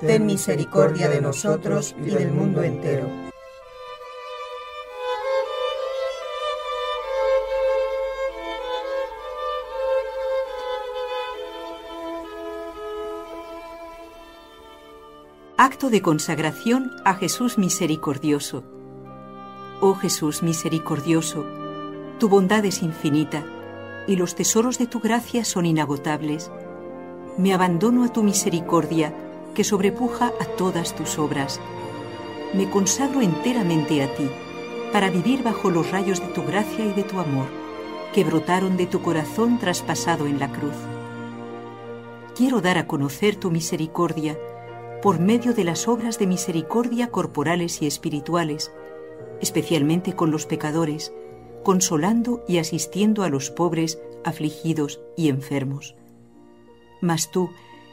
Ten misericordia de nosotros y del mundo entero. Acto de consagración a Jesús misericordioso. Oh Jesús misericordioso, tu bondad es infinita, y los tesoros de tu gracia son inagotables. Me abandono a tu misericordia, que sobrepuja a todas tus obras. Me consagro enteramente a ti, para vivir bajo los rayos de tu gracia y de tu amor, que brotaron de tu corazón traspasado en la cruz. Quiero dar a conocer tu misericordia por medio de las obras de misericordia corporales y espirituales, especialmente con los pecadores, consolando y asistiendo a los pobres, afligidos y enfermos. Mas tú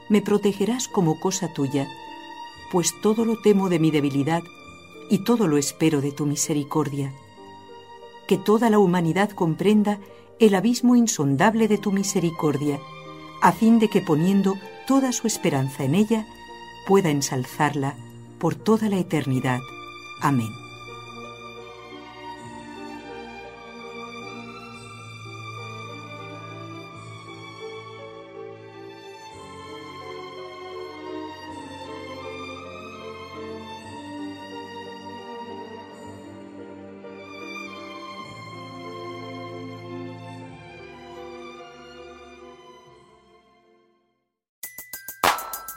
me protegerás como cosa tuya, pues todo lo temo de mi debilidad y todo lo espero de tu misericordia. Que toda la humanidad comprenda el abismo insondable de tu misericordia, a fin de que poniendo toda su esperanza en ella, pueda ensalzarla por toda la eternidad. Amén.